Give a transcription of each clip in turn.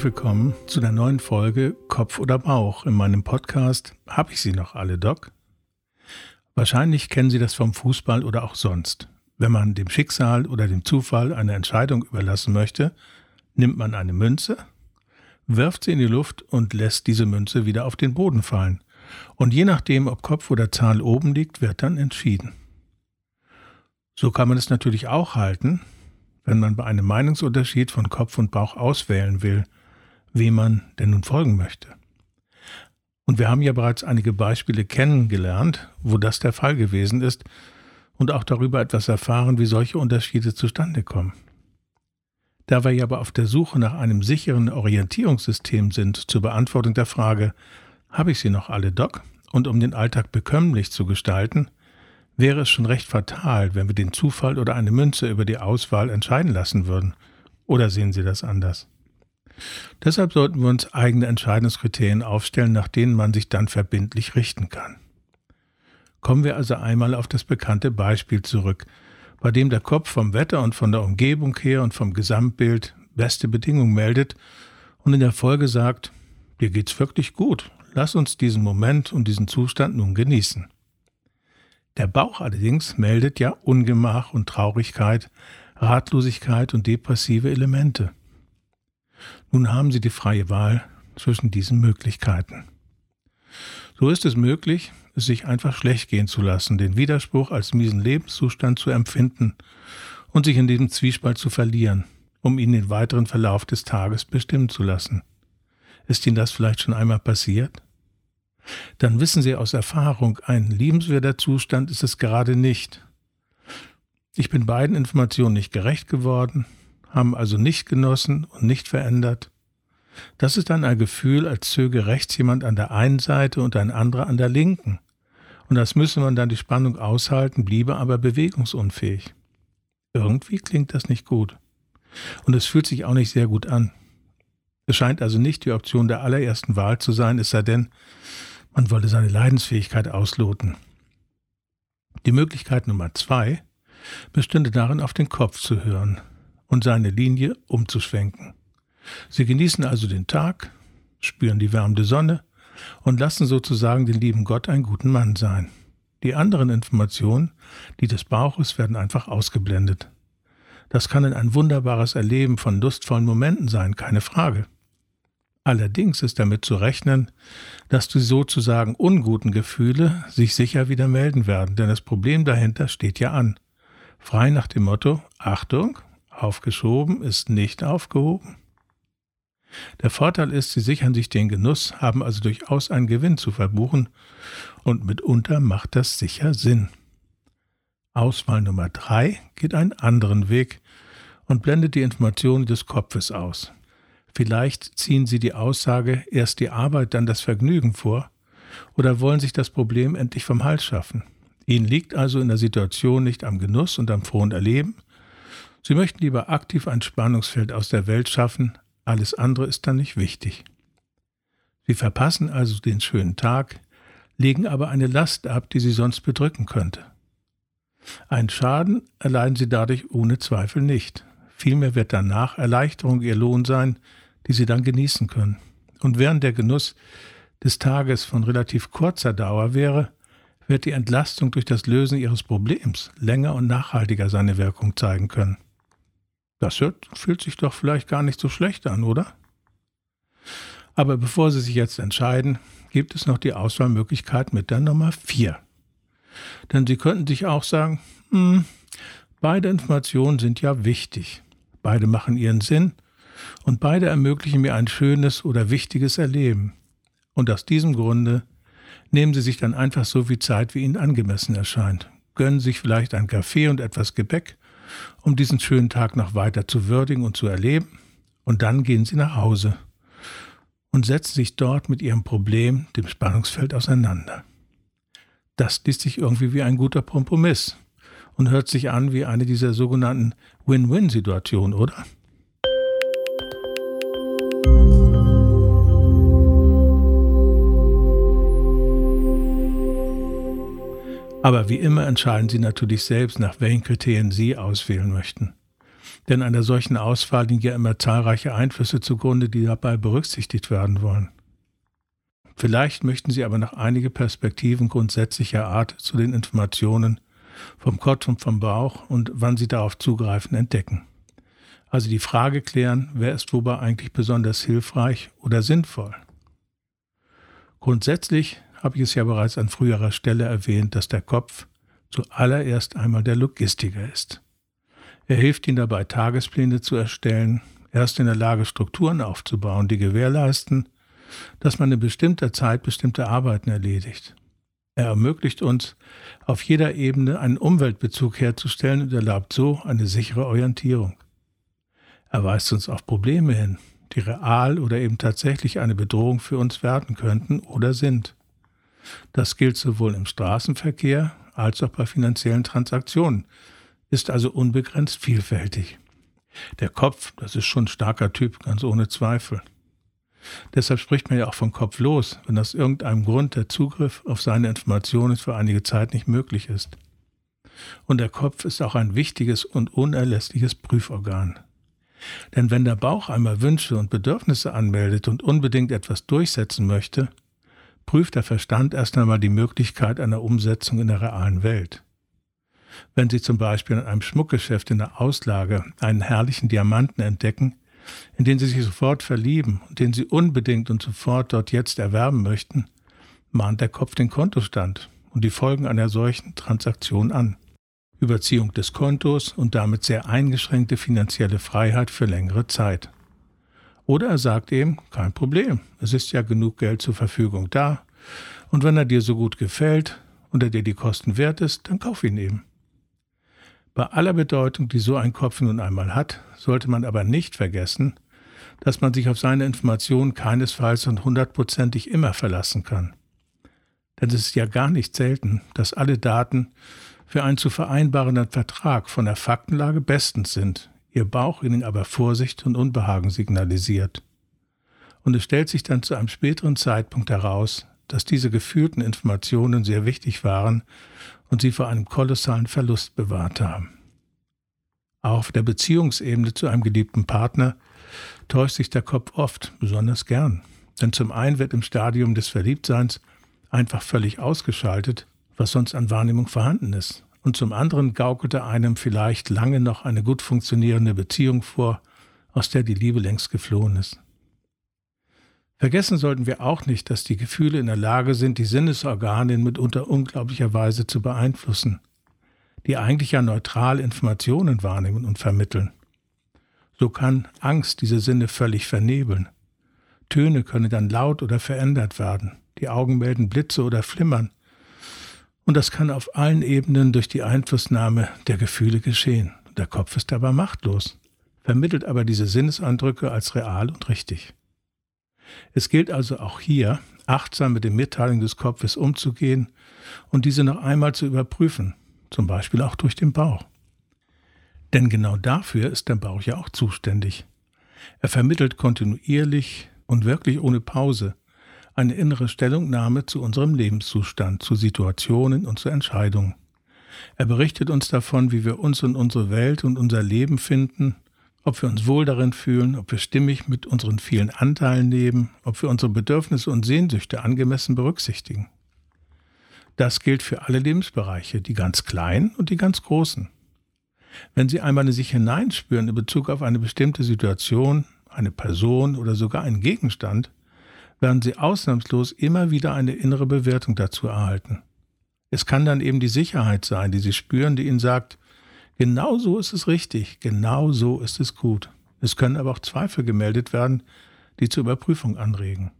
Herzlich willkommen zu der neuen Folge Kopf oder Bauch in meinem Podcast Hab ich Sie noch alle, Doc? Wahrscheinlich kennen Sie das vom Fußball oder auch sonst. Wenn man dem Schicksal oder dem Zufall eine Entscheidung überlassen möchte, nimmt man eine Münze, wirft sie in die Luft und lässt diese Münze wieder auf den Boden fallen. Und je nachdem, ob Kopf oder Zahl oben liegt, wird dann entschieden. So kann man es natürlich auch halten, wenn man bei einem Meinungsunterschied von Kopf und Bauch auswählen will, wem man denn nun folgen möchte. Und wir haben ja bereits einige Beispiele kennengelernt, wo das der Fall gewesen ist und auch darüber etwas erfahren, wie solche Unterschiede zustande kommen. Da wir ja aber auf der Suche nach einem sicheren Orientierungssystem sind zur Beantwortung der Frage, habe ich sie noch alle, Doc? Und um den Alltag bekömmlich zu gestalten, wäre es schon recht fatal, wenn wir den Zufall oder eine Münze über die Auswahl entscheiden lassen würden. Oder sehen Sie das anders? Deshalb sollten wir uns eigene Entscheidungskriterien aufstellen, nach denen man sich dann verbindlich richten kann. Kommen wir also einmal auf das bekannte Beispiel zurück, bei dem der Kopf vom Wetter und von der Umgebung her und vom Gesamtbild beste Bedingungen meldet und in der Folge sagt, dir geht's wirklich gut, lass uns diesen Moment und diesen Zustand nun genießen. Der Bauch allerdings meldet ja Ungemach und Traurigkeit, Ratlosigkeit und depressive Elemente. Nun haben Sie die freie Wahl zwischen diesen Möglichkeiten. So ist es möglich, es sich einfach schlecht gehen zu lassen, den Widerspruch als miesen Lebenszustand zu empfinden und sich in diesem Zwiespalt zu verlieren, um ihn den weiteren Verlauf des Tages bestimmen zu lassen. Ist Ihnen das vielleicht schon einmal passiert? Dann wissen Sie aus Erfahrung, ein liebenswerter Zustand ist es gerade nicht. Ich bin beiden Informationen nicht gerecht geworden, haben also nicht genossen und nicht verändert. Das ist dann ein Gefühl, als zöge rechts jemand an der einen Seite und ein anderer an der linken. Und das müsse man dann die Spannung aushalten, bliebe aber bewegungsunfähig. Irgendwie klingt das nicht gut. Und es fühlt sich auch nicht sehr gut an. Es scheint also nicht die Option der allerersten Wahl zu sein, es sei denn, man wolle seine Leidensfähigkeit ausloten. Die Möglichkeit Nummer zwei bestünde darin, auf den Kopf zu hören und seine Linie umzuschwenken. Sie genießen also den Tag, spüren die wärmende Sonne und lassen sozusagen den lieben Gott einen guten Mann sein. Die anderen Informationen, die des Bauches, werden einfach ausgeblendet. Das kann ein wunderbares Erleben von lustvollen Momenten sein, keine Frage. Allerdings ist damit zu rechnen, dass die sozusagen unguten Gefühle sich sicher wieder melden werden, denn das Problem dahinter steht ja an. Frei nach dem Motto Achtung, aufgeschoben ist nicht aufgehoben. Der Vorteil ist, sie sichern sich den Genuss, haben also durchaus einen Gewinn zu verbuchen und mitunter macht das sicher Sinn. Auswahl Nummer drei geht einen anderen Weg und blendet die Informationen des Kopfes aus. Vielleicht ziehen Sie die Aussage erst die Arbeit, dann das Vergnügen vor oder wollen sich das Problem endlich vom Hals schaffen. Ihnen liegt also in der Situation nicht am Genuss und am frohen Erleben. Sie möchten lieber aktiv ein Spannungsfeld aus der Welt schaffen, alles andere ist dann nicht wichtig. Sie verpassen also den schönen Tag, legen aber eine Last ab, die Sie sonst bedrücken könnte. Ein Schaden erleiden Sie dadurch ohne Zweifel nicht. Vielmehr wird danach Erleichterung Ihr Lohn sein, die sie dann genießen können. Und während der Genuss des Tages von relativ kurzer Dauer wäre, wird die Entlastung durch das Lösen ihres Problems länger und nachhaltiger seine Wirkung zeigen können. Das hört, fühlt sich doch vielleicht gar nicht so schlecht an, oder? Aber bevor Sie sich jetzt entscheiden, gibt es noch die Auswahlmöglichkeit mit der Nummer 4. Denn Sie könnten sich auch sagen, hm, beide Informationen sind ja wichtig, beide machen ihren Sinn und beide ermöglichen mir ein schönes oder wichtiges Erleben. Und aus diesem Grunde nehmen Sie sich dann einfach so viel Zeit, wie Ihnen angemessen erscheint. Gönnen sich vielleicht ein Kaffee und etwas Gebäck, um diesen schönen Tag noch weiter zu würdigen und zu erleben, und dann gehen Sie nach Hause und setzen sich dort mit Ihrem Problem, dem Spannungsfeld, auseinander. Das liest sich irgendwie wie ein guter Kompromiss und hört sich an wie eine dieser sogenannten Win-Win-Situationen, oder? Aber wie immer entscheiden Sie natürlich selbst, nach welchen Kriterien Sie auswählen möchten. Denn einer solchen Auswahl liegen ja immer zahlreiche Einflüsse zugrunde, die dabei berücksichtigt werden wollen. Vielleicht möchten Sie aber noch einige Perspektiven grundsätzlicher Art zu den Informationen vom Kopf und vom Bauch und wann Sie darauf zugreifen entdecken. Also die Frage klären, wer ist wobei eigentlich besonders hilfreich oder sinnvoll. Grundsätzlich habe ich es ja bereits an früherer Stelle erwähnt, dass der Kopf zuallererst einmal der Logistiker ist. Er hilft Ihnen dabei, Tagespläne zu erstellen, erst in der Lage, Strukturen aufzubauen, die gewährleisten, dass man in bestimmter Zeit bestimmte Arbeiten erledigt. Er ermöglicht uns, auf jeder Ebene einen Umweltbezug herzustellen und erlaubt so eine sichere Orientierung. Er weist uns auf Probleme hin, die real oder eben tatsächlich eine Bedrohung für uns werden könnten oder sind. Das gilt sowohl im Straßenverkehr als auch bei finanziellen Transaktionen, ist also unbegrenzt vielfältig. Der Kopf, das ist schon ein starker Typ, ganz ohne Zweifel. Deshalb spricht man ja auch von Kopf los, wenn aus irgendeinem Grund der Zugriff auf seine Informationen für einige Zeit nicht möglich ist. Und der Kopf ist auch ein wichtiges und unerlässliches Prüforgan. Denn wenn der Bauch einmal Wünsche und Bedürfnisse anmeldet und unbedingt etwas durchsetzen möchte, prüft der Verstand erst einmal die Möglichkeit einer Umsetzung in der realen Welt. Wenn Sie zum Beispiel in einem Schmuckgeschäft in der Auslage einen herrlichen Diamanten entdecken, in den Sie sich sofort verlieben und den Sie unbedingt und sofort dort jetzt erwerben möchten, mahnt der Kopf den Kontostand und die Folgen einer solchen Transaktion an. Überziehung des Kontos und damit sehr eingeschränkte finanzielle Freiheit für längere Zeit. Oder er sagt eben, kein Problem, es ist ja genug Geld zur Verfügung da, und wenn er dir so gut gefällt und er dir die Kosten wert ist, dann kauf ihn eben. Bei aller Bedeutung, die so ein Kopf nun einmal hat, sollte man aber nicht vergessen, dass man sich auf seine Informationen keinesfalls und hundertprozentig immer verlassen kann. Denn es ist ja gar nicht selten, dass alle Daten für einen zu vereinbarenden Vertrag von der Faktenlage bestens sind, ihr Bauch ihnen aber Vorsicht und Unbehagen signalisiert. Und es stellt sich dann zu einem späteren Zeitpunkt heraus, dass diese gefühlten Informationen sehr wichtig waren und sie vor einem kolossalen Verlust bewahrt haben. Auch auf der Beziehungsebene zu einem geliebten Partner täuscht sich der Kopf oft, besonders gern. Denn zum einen wird im Stadium des Verliebtseins einfach völlig ausgeschaltet, was sonst an Wahrnehmung vorhanden ist. Und zum anderen gaukelte einem vielleicht lange noch eine gut funktionierende Beziehung vor, aus der die Liebe längst geflohen ist. Vergessen sollten wir auch nicht, dass die Gefühle in der Lage sind, die Sinnesorgane in mitunter unglaublicher Weise zu beeinflussen, die eigentlich ja neutral Informationen wahrnehmen und vermitteln. So kann Angst diese Sinne völlig vernebeln. Töne können dann laut oder verändert werden, die Augen melden Blitze oder Flimmern, und das kann auf allen Ebenen durch die Einflussnahme der Gefühle geschehen. Der Kopf ist dabei machtlos, vermittelt aber diese Sinneseindrücke als real und richtig. Es gilt also auch hier, achtsam mit den Mitteilungen des Kopfes umzugehen und diese noch einmal zu überprüfen, zum Beispiel auch durch den Bauch. Denn genau dafür ist der Bauch ja auch zuständig. Er vermittelt kontinuierlich und wirklich ohne Pause eine innere Stellungnahme zu unserem Lebenszustand, zu Situationen und zu Entscheidungen. Er berichtet uns davon, wie wir uns und unsere Welt und unser Leben finden, ob wir uns wohl darin fühlen, ob wir stimmig mit unseren vielen Anteilen leben, ob wir unsere Bedürfnisse und Sehnsüchte angemessen berücksichtigen. Das gilt für alle Lebensbereiche, die ganz kleinen und die ganz großen. Wenn Sie einmal in sich hineinspüren in Bezug auf eine bestimmte Situation, eine Person oder sogar einen Gegenstand, werden Sie ausnahmslos immer wieder eine innere Bewertung dazu erhalten. Es kann dann eben die Sicherheit sein, die Sie spüren, die Ihnen sagt, genau so ist es richtig, genau so ist es gut. Es können aber auch Zweifel gemeldet werden, die zur Überprüfung anregen.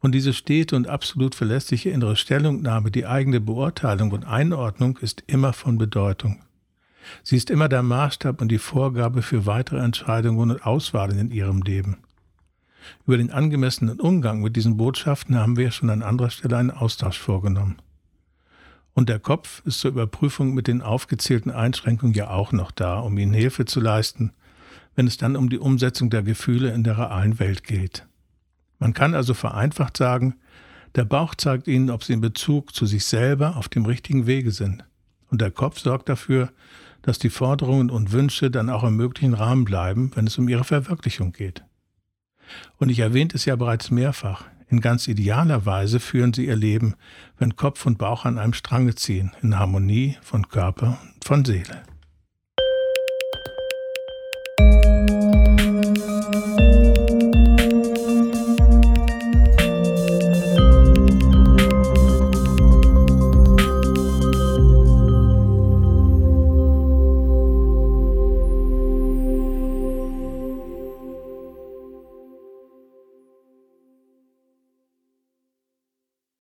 Und diese stete und absolut verlässliche innere Stellungnahme, die eigene Beurteilung und Einordnung ist immer von Bedeutung. Sie ist immer der Maßstab und die Vorgabe für weitere Entscheidungen und Auswahlen in Ihrem Leben. Über den angemessenen Umgang mit diesen Botschaften haben wir schon an anderer Stelle einen Austausch vorgenommen. Und der Kopf ist zur Überprüfung mit den aufgezählten Einschränkungen ja auch noch da, um Ihnen Hilfe zu leisten, wenn es dann um die Umsetzung der Gefühle in der realen Welt geht. Man kann also vereinfacht sagen, der Bauch zeigt Ihnen, ob Sie in Bezug zu sich selber auf dem richtigen Wege sind. Und der Kopf sorgt dafür, dass die Forderungen und Wünsche dann auch im möglichen Rahmen bleiben, wenn es um ihre Verwirklichung geht. Und ich erwähnte es ja bereits mehrfach, in ganz idealer Weise führen sie ihr Leben, wenn Kopf und Bauch an einem Strange ziehen, in Harmonie von Körper und von Seele.